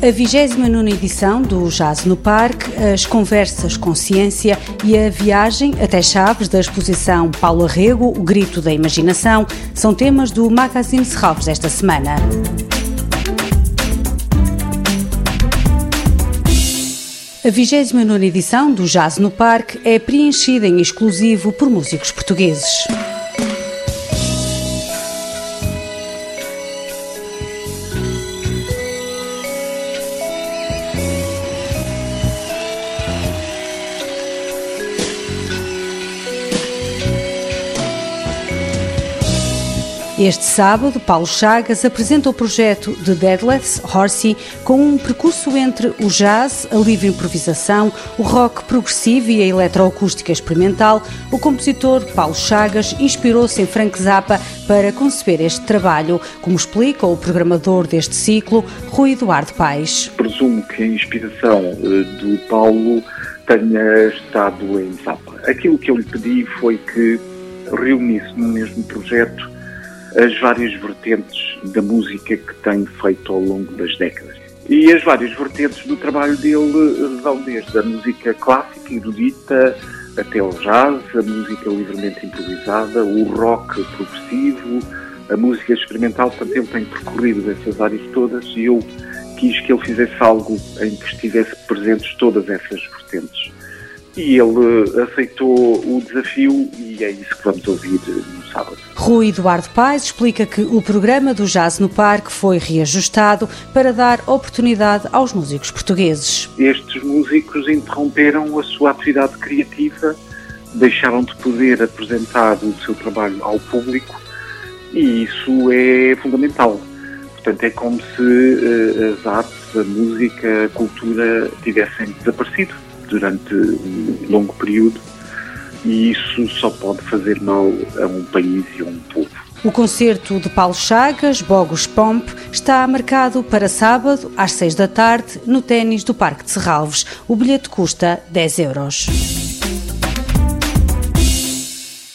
A 29 edição do Jazz no Parque, as conversas com ciência e a viagem até Chaves da exposição Paulo Arrego, O Grito da Imaginação, são temas do Magazine Serralves desta semana. A 29 edição do Jazz no Parque é preenchida em exclusivo por músicos portugueses. Este sábado, Paulo Chagas apresenta o projeto The Deadless Horsey com um percurso entre o jazz, a livre improvisação, o rock progressivo e a eletroacústica experimental. O compositor Paulo Chagas inspirou-se em Frank Zappa para conceber este trabalho, como explica o programador deste ciclo, Rui Eduardo Paes. Presumo que a inspiração eh, do Paulo tenha estado em Zappa. Aquilo que eu lhe pedi foi que reunisse no mesmo projeto as várias vertentes da música que tem feito ao longo das décadas. E as várias vertentes do trabalho dele vão desde a música clássica, erudita, até o jazz, a música livremente improvisada, o rock progressivo, a música experimental. Portanto, ele tem percorrido essas áreas todas e eu quis que ele fizesse algo em que estivesse presentes todas essas vertentes. E ele aceitou o desafio e é isso que vamos ouvir Rui Eduardo Paes explica que o programa do Jazz no Parque foi reajustado para dar oportunidade aos músicos portugueses. Estes músicos interromperam a sua atividade criativa, deixaram de poder apresentar o seu trabalho ao público e isso é fundamental. Portanto, é como se uh, as artes, a música, a cultura tivessem desaparecido durante um longo período e isso só pode fazer mal a um país e a um povo. O concerto de Paulo Chagas, Bogos Pomp, está marcado para sábado, às seis da tarde, no ténis do Parque de Serralves. O bilhete custa 10 euros.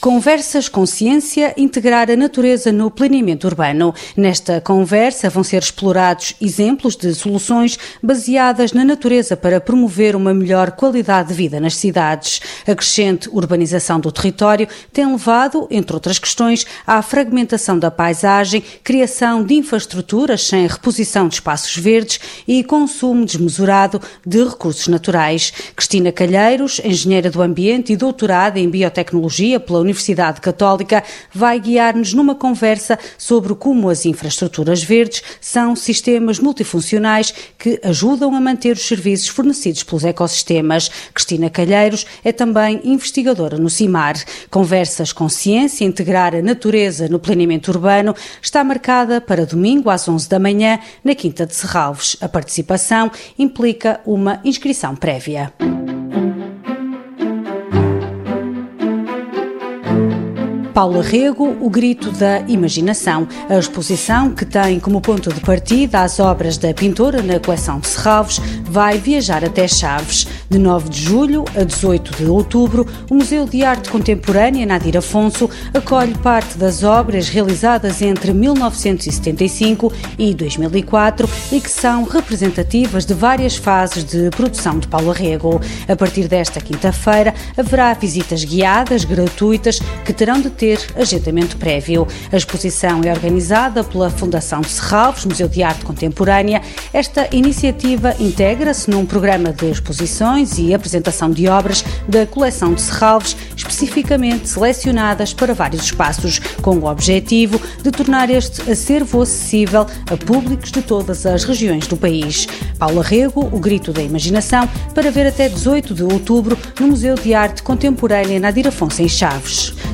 Conversas com Ciência, integrar a natureza no planeamento urbano. Nesta conversa vão ser explorados exemplos de soluções baseadas na natureza para promover uma melhor qualidade de vida nas cidades. A crescente urbanização do território tem levado, entre outras questões, à fragmentação da paisagem, criação de infraestruturas sem reposição de espaços verdes e consumo desmesurado de recursos naturais. Cristina Calheiros, engenheira do ambiente e doutorada em biotecnologia pela Universidade Católica vai guiar-nos numa conversa sobre como as infraestruturas verdes são sistemas multifuncionais que ajudam a manter os serviços fornecidos pelos ecossistemas. Cristina Calheiros é também investigadora no CIMAR. Conversas com ciência, integrar a natureza no planeamento urbano, está marcada para domingo às 11 da manhã na Quinta de Serralves. A participação implica uma inscrição prévia. Paula Rego, O Grito da Imaginação, a exposição que tem como ponto de partida as obras da pintora na coleção de Serralves, vai viajar até Chaves. De 9 de julho a 18 de outubro, o Museu de Arte Contemporânea Nadir Afonso acolhe parte das obras realizadas entre 1975 e 2004 e que são representativas de várias fases de produção de Paula Rego. A partir desta quinta-feira, haverá visitas guiadas gratuitas que terão de ter ter agendamento prévio. A exposição é organizada pela Fundação Serralves, Museu de Arte Contemporânea. Esta iniciativa integra-se num programa de exposições e apresentação de obras da coleção de Serralves, especificamente selecionadas para vários espaços, com o objetivo de tornar este acervo acessível a públicos de todas as regiões do país. Paula Rego, O Grito da Imaginação, para ver até 18 de outubro no Museu de Arte Contemporânea Nadir Afonso em Chaves.